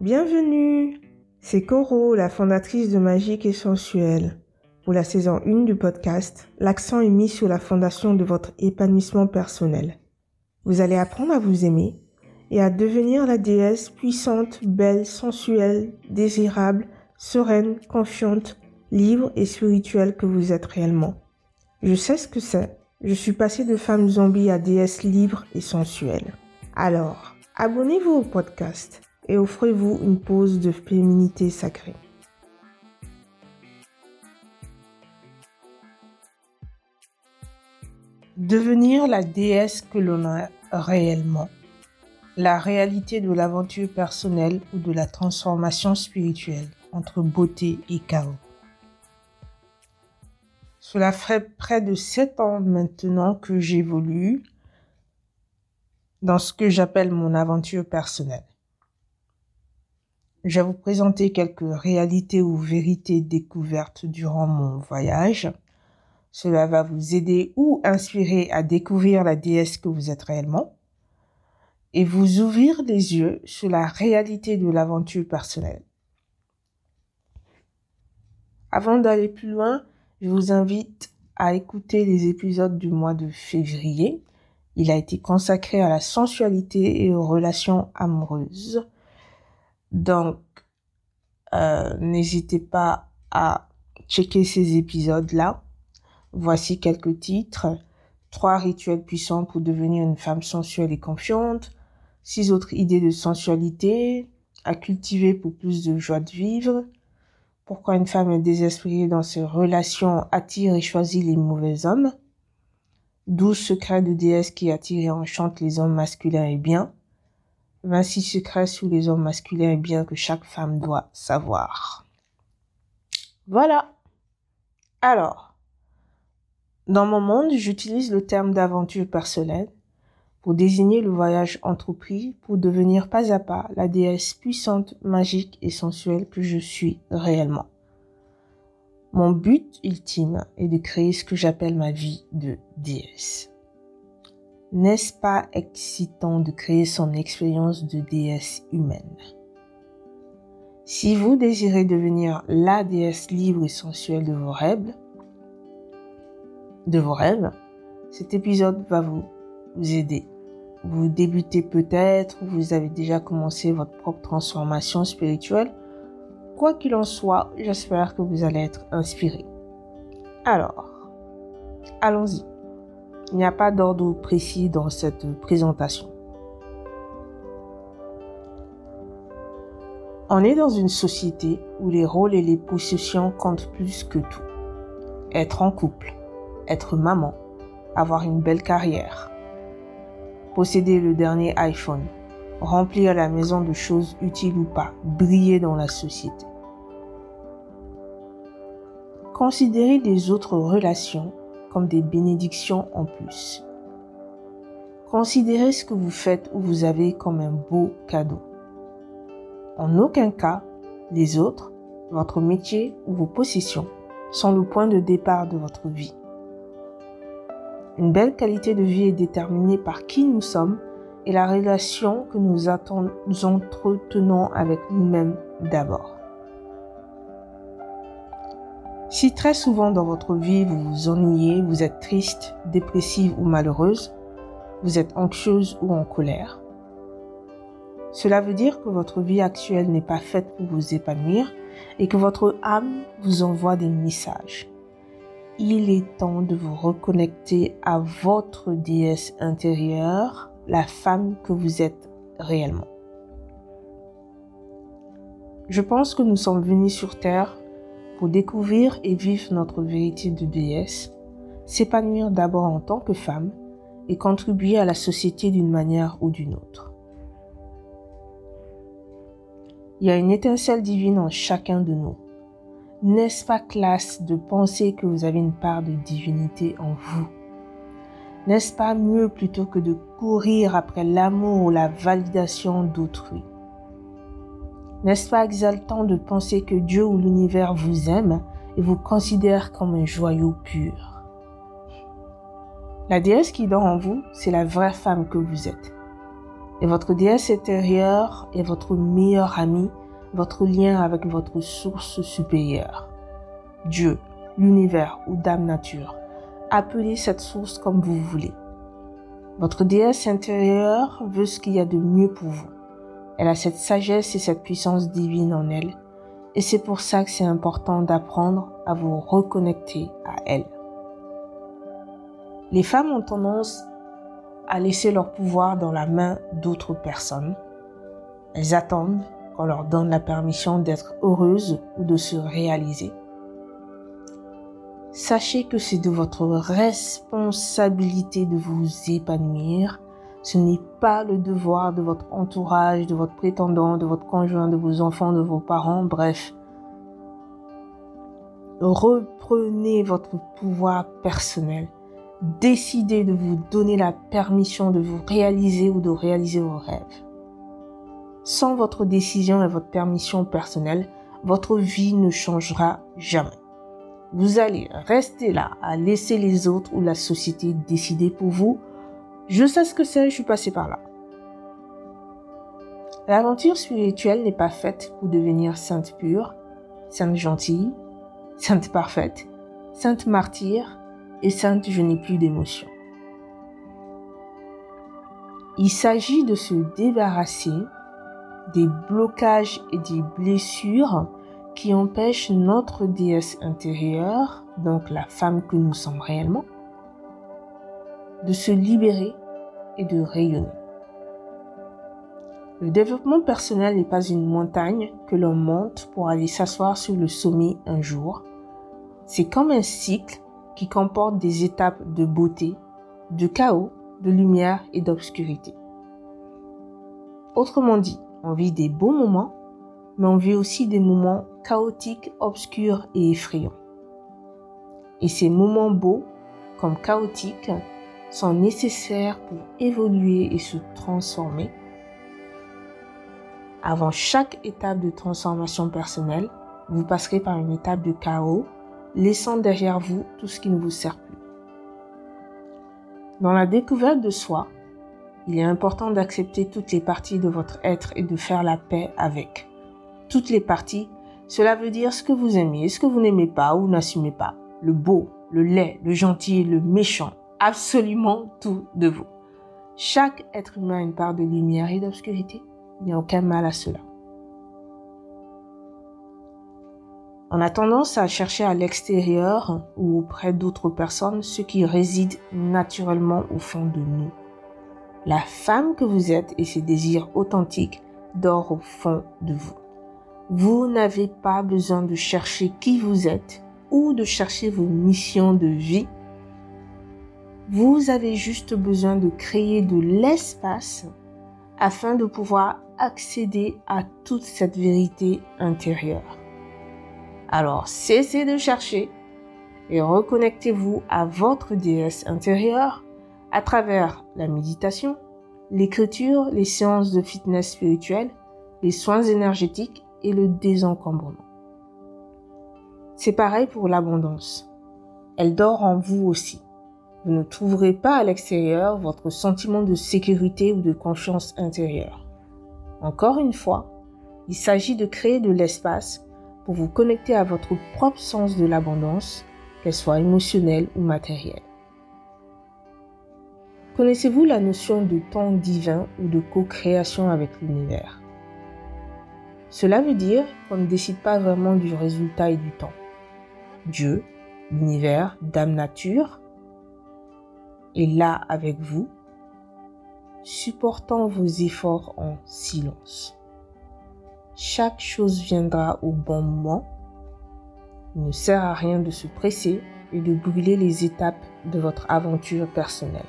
Bienvenue C'est Coro, la fondatrice de Magique et Sensuel. Pour la saison 1 du podcast, l'accent est mis sur la fondation de votre épanouissement personnel. Vous allez apprendre à vous aimer et à devenir la déesse puissante, belle, sensuelle, désirable, sereine, confiante, libre et spirituelle que vous êtes réellement. Je sais ce que c'est. Je suis passée de femme zombie à déesse libre et sensuelle. Alors, abonnez-vous au podcast et offrez-vous une pause de féminité sacrée. Devenir la déesse que l'on a réellement. La réalité de l'aventure personnelle ou de la transformation spirituelle entre beauté et chaos. Cela fait près de sept ans maintenant que j'évolue dans ce que j'appelle mon aventure personnelle. Je vais vous présenter quelques réalités ou vérités découvertes durant mon voyage. Cela va vous aider ou inspirer à découvrir la déesse que vous êtes réellement et vous ouvrir les yeux sur la réalité de l'aventure personnelle. Avant d'aller plus loin, je vous invite à écouter les épisodes du mois de février. Il a été consacré à la sensualité et aux relations amoureuses. Donc, euh, n'hésitez pas à checker ces épisodes-là. Voici quelques titres. Trois rituels puissants pour devenir une femme sensuelle et confiante. Six autres idées de sensualité à cultiver pour plus de joie de vivre. Pourquoi une femme désespérée dans ses relations attire et choisit les mauvais hommes. Douze secrets de déesse qui attirent et enchantent les hommes masculins et bien. 26 secrets sous les hommes masculins et bien que chaque femme doit savoir. Voilà. Alors, dans mon monde, j'utilise le terme d'aventure personnelle pour désigner le voyage entrepris pour devenir pas à pas la déesse puissante, magique et sensuelle que je suis réellement. Mon but ultime est de créer ce que j'appelle ma vie de déesse. N'est-ce pas excitant de créer son expérience de déesse humaine? Si vous désirez devenir la déesse libre et sensuelle de vos rêves, de vos rêves, cet épisode va vous, aider. Vous débutez peut-être, vous avez déjà commencé votre propre transformation spirituelle. Quoi qu'il en soit, j'espère que vous allez être inspiré. Alors, allons-y. Il n'y a pas d'ordre précis dans cette présentation. On est dans une société où les rôles et les possessions comptent plus que tout. Être en couple, être maman, avoir une belle carrière, posséder le dernier iPhone, remplir la maison de choses utiles ou pas, briller dans la société. Considérer les autres relations comme des bénédictions en plus. Considérez ce que vous faites ou vous avez comme un beau cadeau. En aucun cas, les autres, votre métier ou vos possessions sont le point de départ de votre vie. Une belle qualité de vie est déterminée par qui nous sommes et la relation que nous entretenons avec nous-mêmes d'abord. Si très souvent dans votre vie vous vous ennuyez, vous êtes triste, dépressive ou malheureuse, vous êtes anxieuse ou en colère, cela veut dire que votre vie actuelle n'est pas faite pour vous épanouir et que votre âme vous envoie des messages. Il est temps de vous reconnecter à votre déesse intérieure, la femme que vous êtes réellement. Je pense que nous sommes venus sur Terre pour découvrir et vivre notre vérité de déesse, s'épanouir d'abord en tant que femme et contribuer à la société d'une manière ou d'une autre. Il y a une étincelle divine en chacun de nous. N'est-ce pas classe de penser que vous avez une part de divinité en vous? N'est-ce pas mieux plutôt que de courir après l'amour ou la validation d'autrui? N'est-ce pas exaltant de penser que Dieu ou l'univers vous aime et vous considère comme un joyau pur? La déesse qui dort en vous, c'est la vraie femme que vous êtes. Et votre déesse intérieure est votre meilleur ami, votre lien avec votre source supérieure. Dieu, l'univers ou Dame Nature. Appelez cette source comme vous voulez. Votre déesse intérieure veut ce qu'il y a de mieux pour vous. Elle a cette sagesse et cette puissance divine en elle. Et c'est pour ça que c'est important d'apprendre à vous reconnecter à elle. Les femmes ont tendance à laisser leur pouvoir dans la main d'autres personnes. Elles attendent qu'on leur donne la permission d'être heureuses ou de se réaliser. Sachez que c'est de votre responsabilité de vous épanouir. Ce n'est pas le devoir de votre entourage, de votre prétendant, de votre conjoint, de vos enfants, de vos parents, bref. Reprenez votre pouvoir personnel. Décidez de vous donner la permission de vous réaliser ou de réaliser vos rêves. Sans votre décision et votre permission personnelle, votre vie ne changera jamais. Vous allez rester là à laisser les autres ou la société décider pour vous. Je sais ce que c'est, je suis passé par là. L'aventure spirituelle n'est pas faite pour devenir sainte pure, sainte gentille, sainte parfaite, sainte martyre et sainte je n'ai plus d'émotion. Il s'agit de se débarrasser des blocages et des blessures qui empêche notre déesse intérieure, donc la femme que nous sommes réellement, de se libérer et de rayonner. Le développement personnel n'est pas une montagne que l'on monte pour aller s'asseoir sur le sommet un jour. C'est comme un cycle qui comporte des étapes de beauté, de chaos, de lumière et d'obscurité. Autrement dit, on vit des beaux moments mais on vit aussi des moments chaotiques, obscurs et effrayants. Et ces moments beaux, comme chaotiques, sont nécessaires pour évoluer et se transformer. Avant chaque étape de transformation personnelle, vous passerez par une étape de chaos, laissant derrière vous tout ce qui ne vous sert plus. Dans la découverte de soi, il est important d'accepter toutes les parties de votre être et de faire la paix avec toutes les parties, cela veut dire ce que vous aimez, ce que vous n'aimez pas ou n'assumez pas. Le beau, le laid, le gentil, le méchant, absolument tout de vous. Chaque être humain a une part de lumière et d'obscurité. Il n'y a aucun mal à cela. On a tendance à chercher à l'extérieur ou auprès d'autres personnes ce qui réside naturellement au fond de nous. La femme que vous êtes et ses désirs authentiques dorment au fond de vous. Vous n'avez pas besoin de chercher qui vous êtes ou de chercher vos missions de vie. Vous avez juste besoin de créer de l'espace afin de pouvoir accéder à toute cette vérité intérieure. Alors cessez de chercher et reconnectez-vous à votre déesse intérieure à travers la méditation, l'écriture, les séances de fitness spirituelle, les soins énergétiques et le désencombrement. C'est pareil pour l'abondance. Elle dort en vous aussi. Vous ne trouverez pas à l'extérieur votre sentiment de sécurité ou de confiance intérieure. Encore une fois, il s'agit de créer de l'espace pour vous connecter à votre propre sens de l'abondance, qu'elle soit émotionnelle ou matérielle. Connaissez-vous la notion de temps divin ou de co-création avec l'univers? Cela veut dire qu'on ne décide pas vraiment du résultat et du temps. Dieu, l'univers, Dame Nature est là avec vous, supportant vos efforts en silence. Chaque chose viendra au bon moment. Il ne sert à rien de se presser et de brûler les étapes de votre aventure personnelle.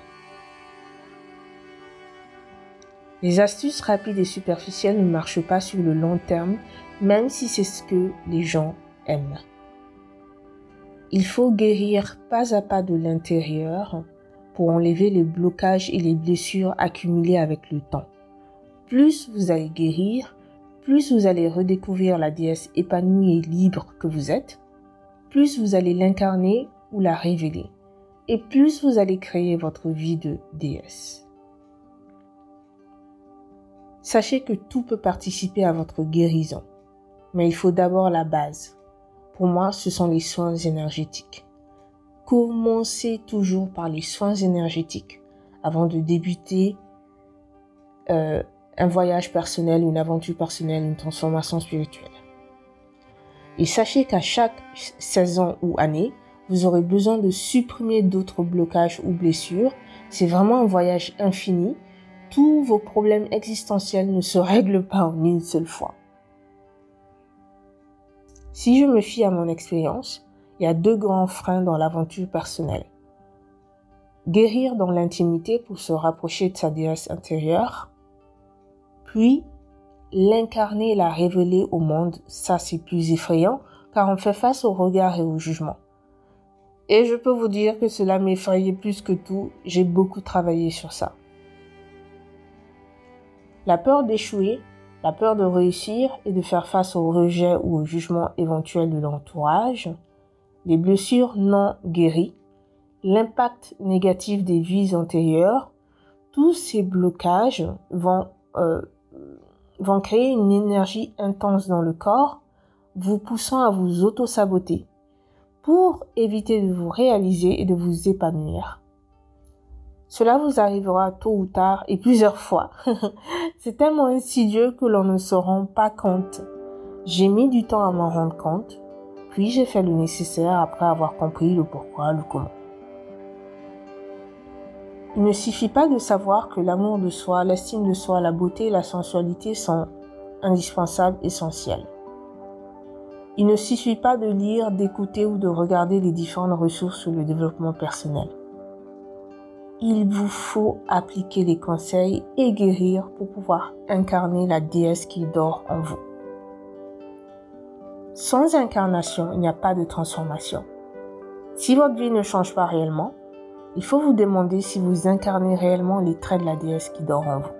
Les astuces rapides et superficielles ne marchent pas sur le long terme, même si c'est ce que les gens aiment. Il faut guérir pas à pas de l'intérieur pour enlever les blocages et les blessures accumulées avec le temps. Plus vous allez guérir, plus vous allez redécouvrir la déesse épanouie et libre que vous êtes, plus vous allez l'incarner ou la révéler, et plus vous allez créer votre vie de déesse. Sachez que tout peut participer à votre guérison, mais il faut d'abord la base. Pour moi, ce sont les soins énergétiques. Commencez toujours par les soins énergétiques avant de débuter euh, un voyage personnel, une aventure personnelle, une transformation spirituelle. Et sachez qu'à chaque saison ou année, vous aurez besoin de supprimer d'autres blocages ou blessures. C'est vraiment un voyage infini. Tous vos problèmes existentiels ne se règlent pas en une seule fois. Si je me fie à mon expérience, il y a deux grands freins dans l'aventure personnelle. Guérir dans l'intimité pour se rapprocher de sa déesse intérieure, puis l'incarner et la révéler au monde, ça c'est plus effrayant car on fait face au regard et au jugement. Et je peux vous dire que cela m'effrayait plus que tout, j'ai beaucoup travaillé sur ça. La peur d'échouer, la peur de réussir et de faire face au rejet ou au jugement éventuel de l'entourage, les blessures non guéries, l'impact négatif des vies antérieures, tous ces blocages vont, euh, vont créer une énergie intense dans le corps, vous poussant à vous auto-saboter pour éviter de vous réaliser et de vous épanouir. Cela vous arrivera tôt ou tard et plusieurs fois. C'est tellement insidieux que l'on ne se rend pas compte. J'ai mis du temps à m'en rendre compte, puis j'ai fait le nécessaire après avoir compris le pourquoi, le comment. Il ne suffit pas de savoir que l'amour de soi, l'estime de soi, la beauté et la sensualité sont indispensables, essentiels. Il ne suffit pas de lire, d'écouter ou de regarder les différentes ressources sur le développement personnel. Il vous faut appliquer les conseils et guérir pour pouvoir incarner la déesse qui dort en vous. Sans incarnation, il n'y a pas de transformation. Si votre vie ne change pas réellement, il faut vous demander si vous incarnez réellement les traits de la déesse qui dort en vous.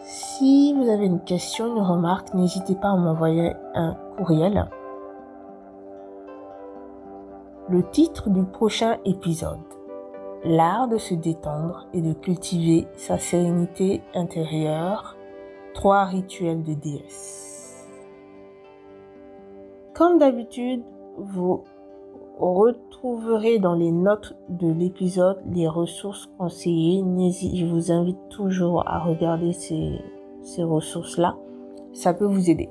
Si vous avez une question, une remarque, n'hésitez pas à m'envoyer un courriel. Le titre du prochain épisode. L'art de se détendre et de cultiver sa sérénité intérieure. Trois rituels de déesse. Comme d'habitude, vous retrouverez dans les notes de l'épisode les ressources conseillées. Je vous invite toujours à regarder ces, ces ressources-là. Ça peut vous aider.